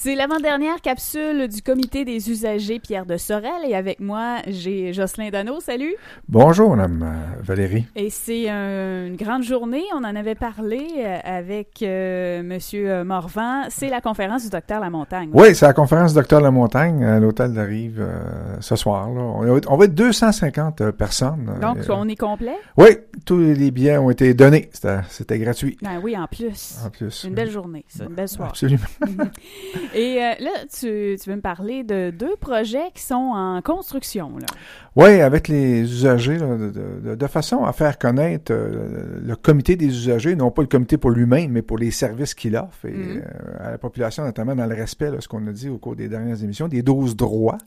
C'est l'avant-dernière capsule du comité des usagers Pierre de Sorel et avec moi, j'ai Jocelyn Dano. Salut. Bonjour, Madame euh, Valérie. Et c'est une grande journée. On en avait parlé euh, avec euh, Monsieur Morvan. C'est la conférence du docteur Lamontagne. Oui, c'est la conférence du docteur Lamontagne à l'hôtel de Rive ce soir. Là. On, va être 250 personnes. Donc, on est complet? Oui, tous les billets ont été donnés. C'était gratuit. Ben oui, en plus. En plus. Une belle journée, c'est une belle soirée. Absolument. Et euh, là, tu, tu, veux me parler de deux projets qui sont en construction. Là. Oui, avec les usagers, de, façon à faire connaître euh, le comité des usagers, non pas le comité pour lui-même, mais pour les services qu'il offre et, mm-hmm. euh, à la population, notamment dans le respect, de ce qu'on a dit au cours des dernières émissions, des 12 droits,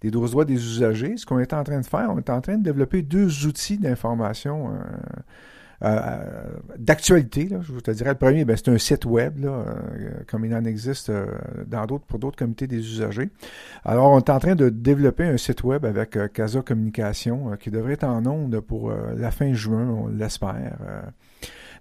des 12 droits des usagers. Ce qu'on est en train de faire, on est en train de développer deux outils d'information. Euh, d'actualité. Je te dirais, le premier, ben, c'est un site web, là, euh, comme il en existe euh, dans d'autres, pour d'autres comités des usagers. Alors, on est en train de développer un site web avec Casa Communication qui devrait être en onde pour la fin juin, on l'espère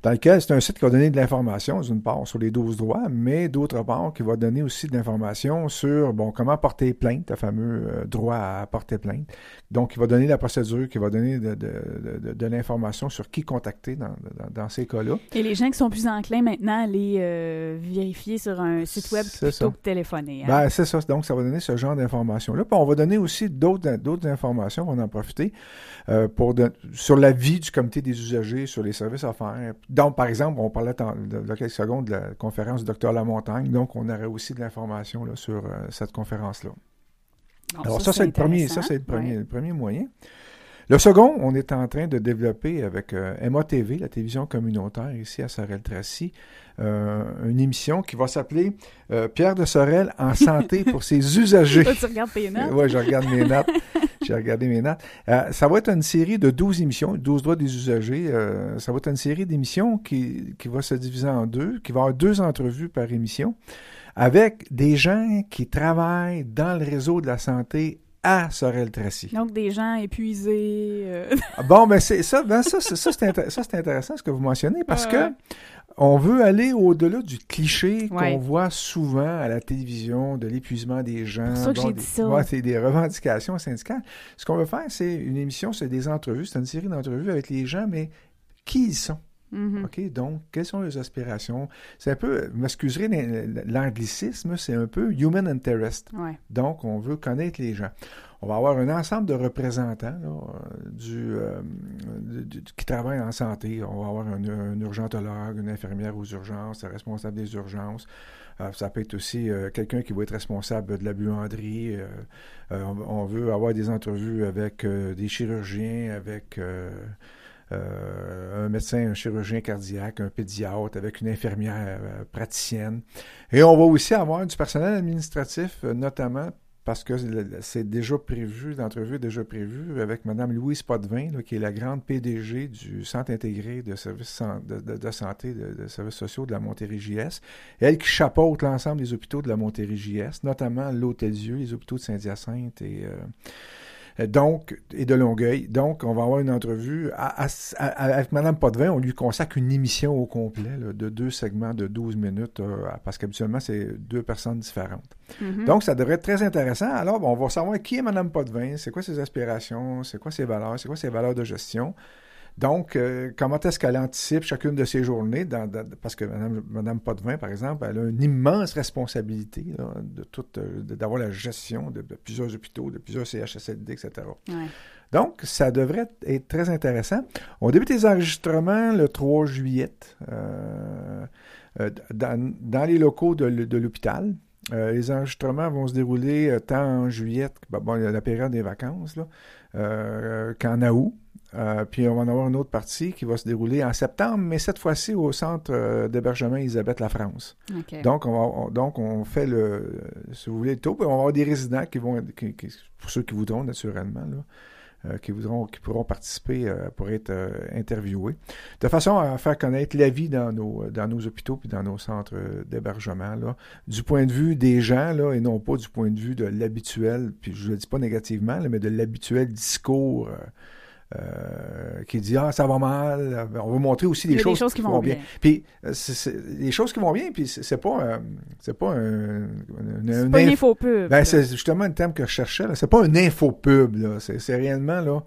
dans lequel c'est un site qui va donner de l'information, d'une part, sur les 12 droits, mais d'autre part, qui va donner aussi de l'information sur, bon, comment porter plainte, le fameux euh, droit à porter plainte. Donc, il va donner la procédure, qui va donner de, de, de, l'information sur qui contacter dans, dans, ces cas-là. Et les gens qui sont plus enclins maintenant à aller euh, vérifier sur un site web plutôt que téléphoner. Hein? Ben, c'est ça. Donc, ça va donner ce genre d'informations-là. Puis, on va donner aussi d'autres, informations, on va en profiter, euh, pour sur la vie du comité des usagers, sur les services faire, donc, par exemple, on parlait de, quelques secondes de la conférence du Dr Lamontagne, donc on aurait aussi de l'information sur euh, cette conférence-là. Alors ça, c'est le premier, ça c'est le premier, le premier moyen. Le second, on est en train de développer avec euh, MATV, la télévision communautaire ici à Sorel-Tracy, euh, une émission qui va s'appeler euh, Pierre de Sorel en santé pour ses usagers. tu regardes tes notes? oui, je regarde mes notes. J'ai regardé mes notes. ça va être une série de 12 émissions, 12 droits des usagers. ça va être une série d'émissions qui, qui va se diviser en deux, qui va avoir deux entrevues par émission avec des gens qui travaillent dans le réseau de la santé à Sorel-Tracy. Donc, des gens épuisés. Euh. Ah, bon, ben, c'est ça, ben, ça, ça, c'est intéressant ce que vous mentionnez parce que on veut aller au-delà du cliché qu'on voit souvent à la télévision de l'épuisement des gens. C'est que des, ça. c'est des revendications syndicales. Ce qu'on veut faire, c'est une émission, c'est des entrevues, c'est une série d'entrevues avec les gens, mais qui ils sont? Mm-hmm. OK, donc, quelles sont leurs aspirations? C'est un peu, m'excuserez l'anglicisme, c'est un peu human interest. Donc, on veut connaître les gens. On va avoir un ensemble de représentants euh, du, qui travaillent en santé. On va avoir un, urgentologue, une infirmière aux urgences, un responsable des urgences. Euh, ça peut être aussi euh, quelqu'un qui va être responsable de la buanderie. on, veut avoir des entrevues avec des chirurgiens, avec euh, un médecin, un chirurgien cardiaque, un pédiatre, avec une infirmière euh, praticienne. Et on va aussi avoir du personnel administratif, euh, notamment parce que c'est déjà prévu, l'entrevue est déjà prévue avec Mme Louise Potvin, qui est la grande PDG du Centre intégré de services de, santé, de, services sociaux de la Montérégie-Est. Elle qui chapeaute l'ensemble des hôpitaux de la Montérégie-Est, notamment l'Hôtel-Dieu, les hôpitaux de Saint-Hyacinthe et... Euh, donc, et de Longueuil. Donc, on va avoir une entrevue. avec Mme Potvin, on lui consacre une émission au complet de deux segments de 12 minutes, euh, parce qu'habituellement, c'est deux personnes différentes. Mm-hmm. Donc, ça devrait être très intéressant. Alors, on va savoir qui est Mme Potvin, c'est quoi ses aspirations, c'est quoi ses valeurs, c'est quoi ses valeurs de gestion. Donc, euh, comment est-ce qu'elle anticipe chacune de ses journées? parce que Mme, Madame Potvin, par exemple, elle a une immense responsabilité de euh, d'avoir la gestion de, plusieurs hôpitaux, de plusieurs CHSLD, etc. Donc, ça devrait être très intéressant. On débute les enregistrements le 3 juillet euh, dans, les locaux de, l'hôpital. les enregistrements vont se dérouler tant en juillet, bon, la période des vacances, qu'en août. Euh, puis on va en avoir une autre partie qui va se dérouler en septembre, mais cette fois-ci au centre euh, d'hébergement Elisabeth La France. Donc on va, donc on fait le, si vous voulez, le tour. Puis on va avoir des résidents qui vont, pour ceux qui voudront naturellement, là, euh, qui voudront, qui pourront participer pour être interviewés, de façon à faire connaître la vie dans nos, dans nos hôpitaux puis dans nos centres d'hébergement là, du point de vue des gens là, et non pas du point de vue de l'habituel. Puis je le dis pas négativement, mais de l'habituel discours euh, qui dit ah ça va mal. On veut montrer aussi des, choses, choses, qui vont bien. Puis c'est, les choses qui vont bien, puis c'est, pas c'est pas un, c'est pas une infopub. Ben, c'est justement un terme que je cherchais. Là. C'est pas un infopub. Là. C'est, réellement là.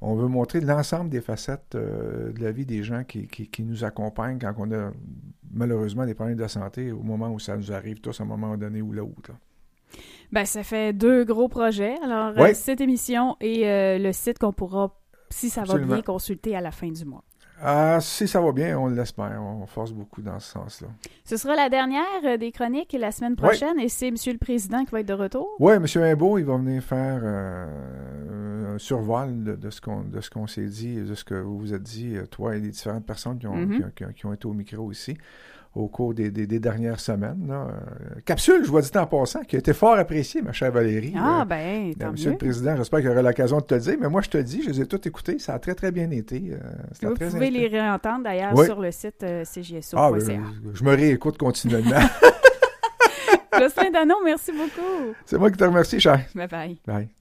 On veut montrer l'ensemble des facettes euh, de la vie des gens qui, qui, nous accompagnent quand on a malheureusement des problèmes de santé au moment où ça nous arrive tous à un moment donné ou l'autre. Ben, ça fait deux gros projets. Alors, euh, cette émission et euh, le site qu'on pourra, si ça va bien, consulter à la fin du mois. Ah, si ça va bien, on l'espère. On force beaucoup dans ce sens-là. Ce sera la dernière euh, des chroniques la semaine prochaine et c'est M. le Président qui va être de retour. Oui, M. Imbeau, il va venir faire euh, un survol de, ce qu'on s'est dit, de ce que vous vous êtes dit, euh, toi et les différentes personnes qui ont, mm-hmm. qui ont été au micro ici au cours des, dernières semaines. Euh, capsule, je vois dit en passant, qui a été fort appréciée, ma chère Valérie. Ah, euh, ben, tant Monsieur le Président, j'espère qu'il aura l'occasion de te le dire, mais moi, je te dis, je les ai toutes écoutées, ça a très, très bien été. Euh, vous pouvez les réentendre, d'ailleurs, sur le site cgso.ca. Ah, ben, je me réécoute continuellement. Jocelyn Danon, merci beaucoup. C'est moi qui te remercie, cher. Bye bye. Bye.